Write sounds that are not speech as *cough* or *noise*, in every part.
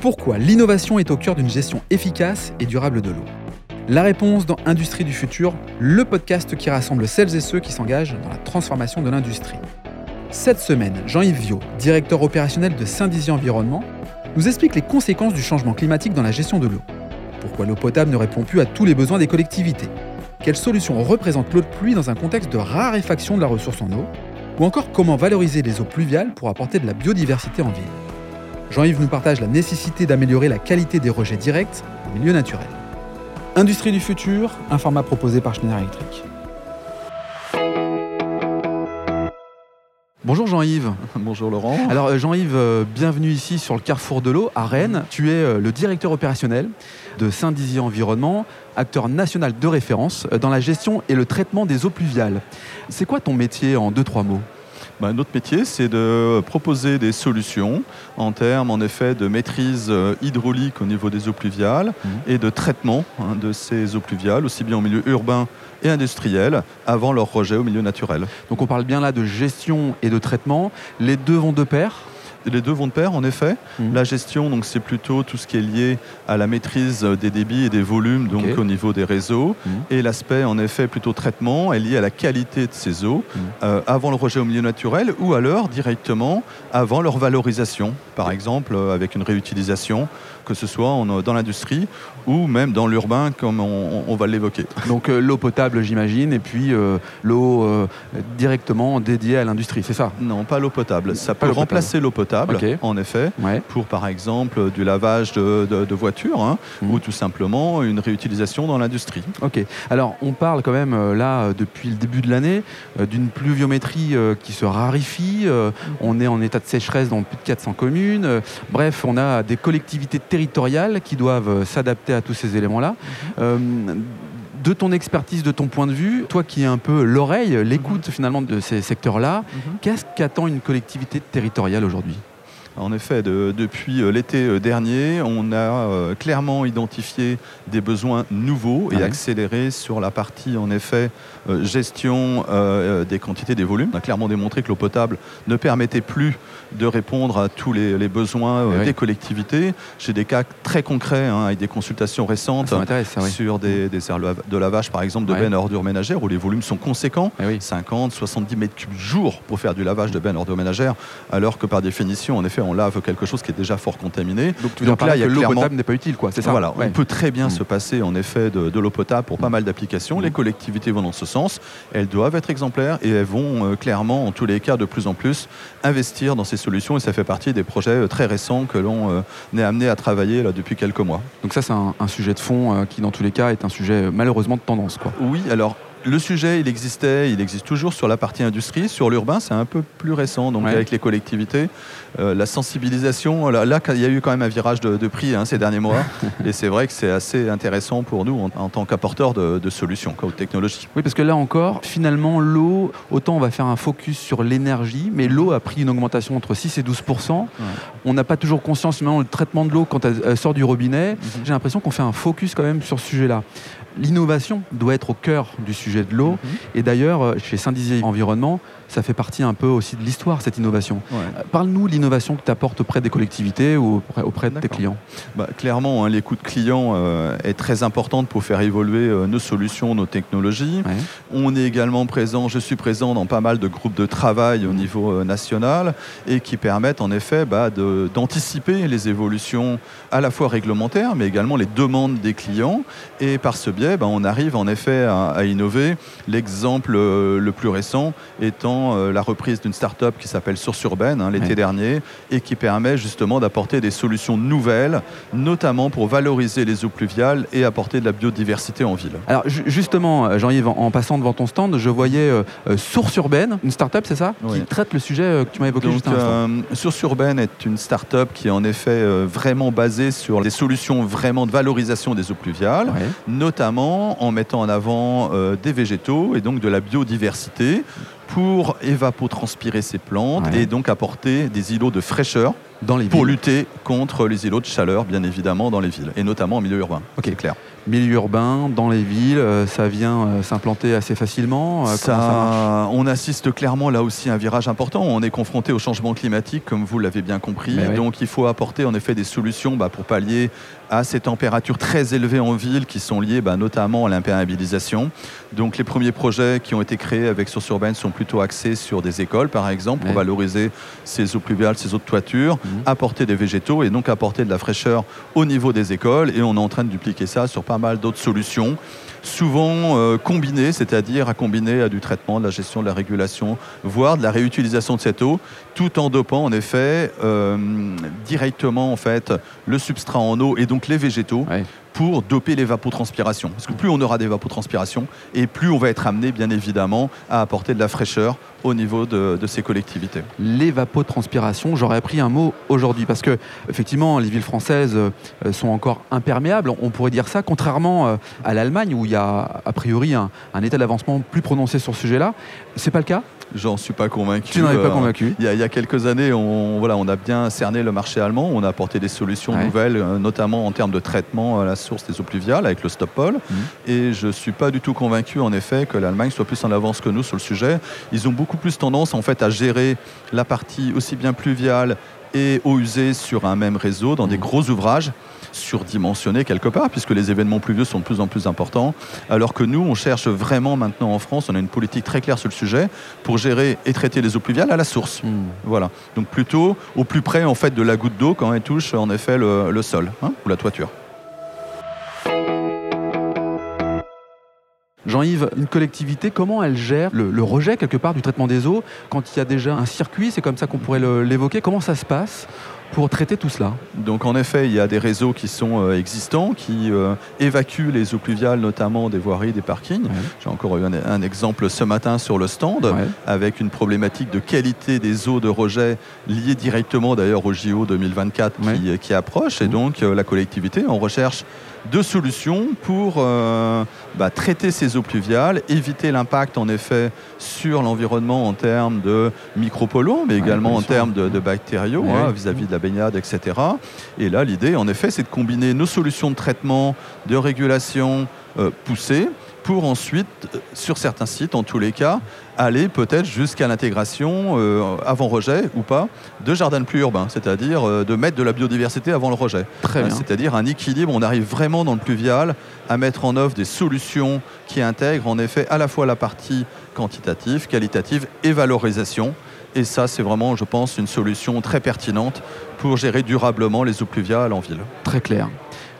Pourquoi l'innovation est au cœur d'une gestion efficace et durable de l'eau La réponse dans Industrie du futur, le podcast qui rassemble celles et ceux qui s'engagent dans la transformation de l'industrie. Cette semaine, Jean-Yves Viau, directeur opérationnel de Saint-Dizier Environnement, nous explique les conséquences du changement climatique dans la gestion de l'eau. Pourquoi l'eau potable ne répond plus à tous les besoins des collectivités? Quelles solutions représente l'eau de pluie dans un contexte de raréfaction de la ressource en eau? Ou encore comment valoriser les eaux pluviales pour apporter de la biodiversité en ville? Jean-Yves nous partage la nécessité d'améliorer la qualité des rejets directs en milieu naturel. Industrie du futur, un format proposé par Schneider Electric. Bonjour Jean-Yves. *laughs* Bonjour Laurent. Alors euh, Jean-Yves, euh, bienvenue ici sur le Carrefour de l'eau à Rennes. Tu es euh, le directeur opérationnel de Saint-Dizier Environnement, acteur national de référence dans la gestion et le traitement des eaux pluviales. C'est quoi ton métier en deux, trois mots? Bah, notre métier, c'est de proposer des solutions en termes, en effet, de maîtrise euh, hydraulique au niveau des eaux pluviales mmh. et de traitement hein, de ces eaux pluviales, aussi bien au milieu urbain et industriel, avant leur rejet au milieu naturel. Donc on parle bien là de gestion et de traitement. Les deux vont de pair? Les deux vont de pair, en effet. Mhm. La gestion, donc, c'est plutôt tout ce qui est lié à la maîtrise des débits et des volumes, donc au niveau des réseaux. Mhm. Et l'aspect, en effet, plutôt traitement, est lié à la qualité de ces eaux mhm. euh, avant le rejet au milieu naturel ou alors directement avant leur valorisation, par exemple euh, avec une réutilisation que ce soit dans l'industrie ou même dans l'urbain, comme on, va l'évoquer. Donc euh, l'eau potable, j'imagine, et puis euh, l'eau euh, directement dédiée à l'industrie, c'est ça? Non, pas l'eau potable. Ça peut remplacer l'eau potable, en effet, pour par exemple du lavage de, voitures hein, mmh. ou tout simplement une réutilisation dans l'industrie. Ok. Alors on parle quand même là depuis le début de l'année d'une pluviométrie qui se raréfie. on est en état de sécheresse dans plus de 400 communes. bref, on a des collectivités territoriales territoriales qui doivent euh, s'adapter à tous ces éléments-là. Mhm. Euh, de ton expertise, de ton point de vue, toi qui es un peu l'oreille, l'écoute mhm. finalement de ces secteurs-là, mhm. qu'est-ce qu'attend une collectivité territoriale aujourd'hui? En effet, depuis euh, l'été dernier, on a clairement identifié des besoins nouveaux et accélérés sur la partie, en effet, gestion des quantités, des volumes. On a clairement démontré que l'eau potable ne permettait plus de répondre à tous les, besoins euh, des collectivités. J'ai des cas très concrets hein, avec des consultations récentes sur des, des de lavage, par exemple, de bennes à ordures ménagères où les volumes sont conséquents, 50, 70 mètres cubes jour pour faire du lavage de bennes à ordures ménagères, alors que par définition, en effet, on lave quelque chose qui est déjà fort contaminé. Donc, tu Donc là, il y a l'eau potable n'est pas utile, quoi. C'est ça. Voilà, on peut très bien mm. se passer en effet de, l'eau potable pour pas mal d'applications. Les mm. collectivités vont dans ce sens. Elles doivent être exemplaires et elles vont euh, clairement, en tous les cas, de plus en plus investir dans ces solutions et ça fait partie des projets euh, très récents que l'on euh, est amené à travailler là, depuis quelques mois. Donc ça c'est un, sujet de fond euh, qui dans tous les cas est un sujet malheureusement de tendance. Quoi. Oui, alors le sujet, il existait, il existe toujours sur la partie industrie. Sur l'urbain, c'est un peu plus récent, donc avec les collectivités. Euh, la sensibilisation, là, il y a eu quand même un virage de, prix hein, ces derniers mois. *laughs* et c'est vrai que c'est assez intéressant pour nous en, tant qu'apporteurs de, solutions, quoi, de technologies. Oui, parce que là encore, finalement, l'eau, autant on va faire un focus sur l'énergie, mais l'eau a pris une augmentation entre 6 et 12% On n'a pas toujours conscience, maintenant, le traitement de l'eau quand elle, sort du robinet. Mhm. J'ai l'impression qu'on fait un focus quand même sur ce sujet-là l'innovation doit être au cœur du sujet de l'eau. Mhm. Et d'ailleurs, euh, chez Saint-Dizier Environnement, ça fait partie un peu aussi de l'histoire, cette innovation. Euh, parle-nous de l'innovation que tu apportes auprès des collectivités ou auprès, de tes clients. Bah, clairement, hein, l'écoute client euh, est très importante pour faire évoluer nos solutions, nos technologies. On est également présent, je suis présent dans pas mal de groupes de travail au niveau national et qui permettent en effet bah, d'anticiper les évolutions à la fois réglementaires, mais également les demandes des clients. Et par ce biais, ben, on arrive en effet à, innover. L'exemple euh, le plus récent étant euh, la reprise d'une start-up qui s'appelle Source Urbaine hein, l'été dernier et qui permet justement d'apporter des solutions nouvelles, notamment pour valoriser les eaux pluviales et apporter de la biodiversité en ville. Alors justement, euh, Jean-Yves, en, passant devant ton stand, je voyais Source Urbaine, une start-up, c'est ça? Qui traite le sujet que tu m'as évoqué juste Source Urbaine est une start-up qui est en effet vraiment basée sur des solutions vraiment de valorisation des eaux pluviales, notamment en mettant en avant euh, des végétaux et donc de la biodiversité pour évapotranspirer ces plantes et donc apporter des îlots de fraîcheur dans les pour lutter contre les îlots de chaleur, bien évidemment, dans les villes, et notamment en milieu urbain. Ok, clair. Milieu urbain, dans les villes, euh, ça vient euh, s'implanter assez facilement. Euh, ça, on assiste clairement là aussi à un virage important. On est confronté au changement climatique, comme vous l'avez bien compris. Donc il faut apporter en effet des solutions bah, pour pallier à ces températures très élevées en ville qui sont liées bah, notamment à l'imperméabilisation. Donc les premiers projets qui ont été créés avec Source Urbaine sont plutôt axés sur des écoles, par exemple, pour valoriser ces eaux pluviales, ces eaux de toiture. Apporter des végétaux et donc apporter de la fraîcheur au niveau des écoles. Et on est en train de dupliquer ça sur pas mal d'autres solutions souvent euh, combinées, c'est-à-dire à combiner à du traitement, de la gestion, de la régulation, voire de la réutilisation de cette eau, tout en dopant en effet euh, directement en fait le substrat en eau et donc les végétaux pour doper l'évapotranspiration. Parce que plus on aura d'évapotranspiration et plus on va être amené, bien évidemment, à apporter de la fraîcheur au niveau de, ces collectivités. L'évapotranspiration, j'aurais appris un mot aujourd'hui parce que effectivement les villes françaises euh, sont encore imperméables, on pourrait dire ça, contrairement euh, à l'Allemagne où il y a a priori un, état d'avancement plus prononcé sur ce sujet-là. C'est pas le cas? J'en suis pas convaincu. Tu n'en es pas euh, convaincu il, y a, quelques années, on, voilà, on a bien cerné le marché allemand. On a apporté des solutions nouvelles, euh, notamment en termes de traitement à la source des eaux pluviales avec le Stop-Pole. Mhm. Et je suis pas du tout convaincu, en effet, que l'Allemagne soit plus en avance que nous sur le sujet. Ils ont beaucoup plus tendance, en fait, à gérer la partie aussi bien pluviale et eau usée sur un même réseau dans des mhm. gros ouvrages surdimensionné quelque part, puisque les événements pluvieux sont de plus en plus importants, alors que nous, on cherche vraiment maintenant en France, on a une politique très claire sur le sujet, pour gérer et traiter les eaux pluviales à la source. Hmm. Voilà. Donc plutôt au plus près en fait de la goutte d'eau quand elle touche en effet le, sol hein, ou la toiture. Jean-Yves, une collectivité, comment elle gère le, rejet quelque part du traitement des eaux quand il y a déjà un circuit, c'est comme ça qu'on pourrait l'évoquer, comment ça se passe pour traiter tout cela? Donc en effet, il y a des réseaux qui sont euh, existants, qui euh, évacuent les eaux pluviales, notamment des voiries, des parkings. J'ai encore eu un, exemple ce matin sur le stand, avec une problématique de qualité des eaux de rejet liée directement d'ailleurs au JO 2024 qui, qui, approche. Et mmh. donc euh, la collectivité en recherche deux solutions pour euh, bah, traiter ces eaux pluviales, éviter l'impact en effet sur l'environnement en termes de micropolluants, mais également en termes de, bactériaux hein, vis-à-vis de la baignade, etc. Et là, l'idée, en effet, c'est de combiner nos solutions de traitement, de régulation euh, poussées pour ensuite, euh, sur certains sites, en tous les cas, aller peut-être jusqu'à l'intégration, euh, avant rejet ou pas, de jardins de pluie urbains, c'est-à-dire euh, de mettre de la biodiversité avant le rejet. C'est-à-dire un équilibre, on arrive vraiment dans le pluvial à mettre en œuvre des solutions qui intègrent en effet à la fois la partie quantitative, qualitative et valorisation. Et ça, c'est vraiment, je pense, une solution très pertinente pour gérer durablement les eaux pluviales en ville. Très clair.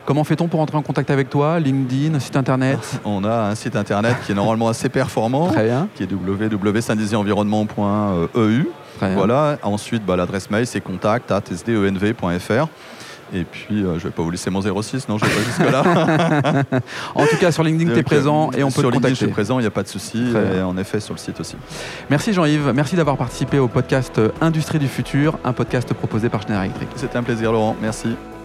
Comment fait-on pour entrer en contact avec toi LinkedIn, site internet *laughs* On a un site internet qui est normalement assez performant, qui est www.saint-désir-environnement.eu. Voilà. Ensuite, bah, l'adresse mail, c'est contact sdenv.fr. Et puis, euh, je ne vais pas vous laisser mon 06, non, je vais pas jusque-là. *laughs* en tout cas, sur LinkedIn, tu es présent et on peut sur te contacter. Sur LinkedIn, je suis présent, il n'y a pas de souci. Et en effet, sur le site aussi. Merci Jean-Yves. Merci d'avoir participé au podcast Industrie du futur, un podcast proposé par Schneider Electric. C'était un plaisir, Laurent. Merci.